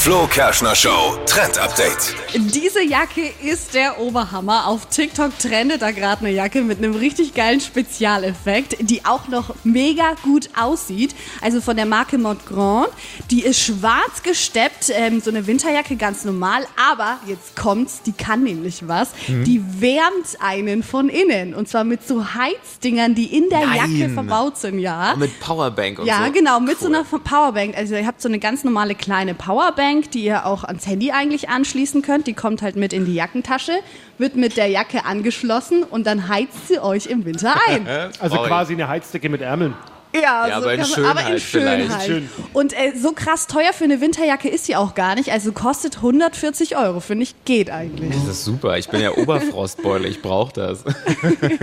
Flo Kerschner Show Trend Update. Diese Jacke ist der Oberhammer. Auf TikTok trendet da gerade eine Jacke mit einem richtig geilen Spezialeffekt, die auch noch mega gut aussieht. Also von der Marke Montgrand. Die ist schwarz gesteppt, ähm, so eine Winterjacke ganz normal. Aber jetzt kommt's, die kann nämlich was. Die wärmt einen von innen. Und zwar mit so Heizdingern, die in der Nein. Jacke verbaut sind, ja. Mit Powerbank und Ja, so. genau, mit so Cool. einer Powerbank. Also ihr habt so eine ganz normale kleine Powerbank, die ihr auch ans Handy eigentlich anschließen könnt. Die kommt halt mit in die Jackentasche, wird mit der Jacke angeschlossen und dann heizt sie euch im Winter ein. Also quasi eine Heizdecke mit Ärmeln. Ja, Ja, aber in man- aber in Schönheit vielleicht. Schönheit. Schön. Und äh, so krass teuer für eine Winterjacke ist sie auch gar nicht. Also kostet 140 Euro, finde ich, geht eigentlich. Das ist super. Ich bin ja Oberfrostbeule. Ich brauche das.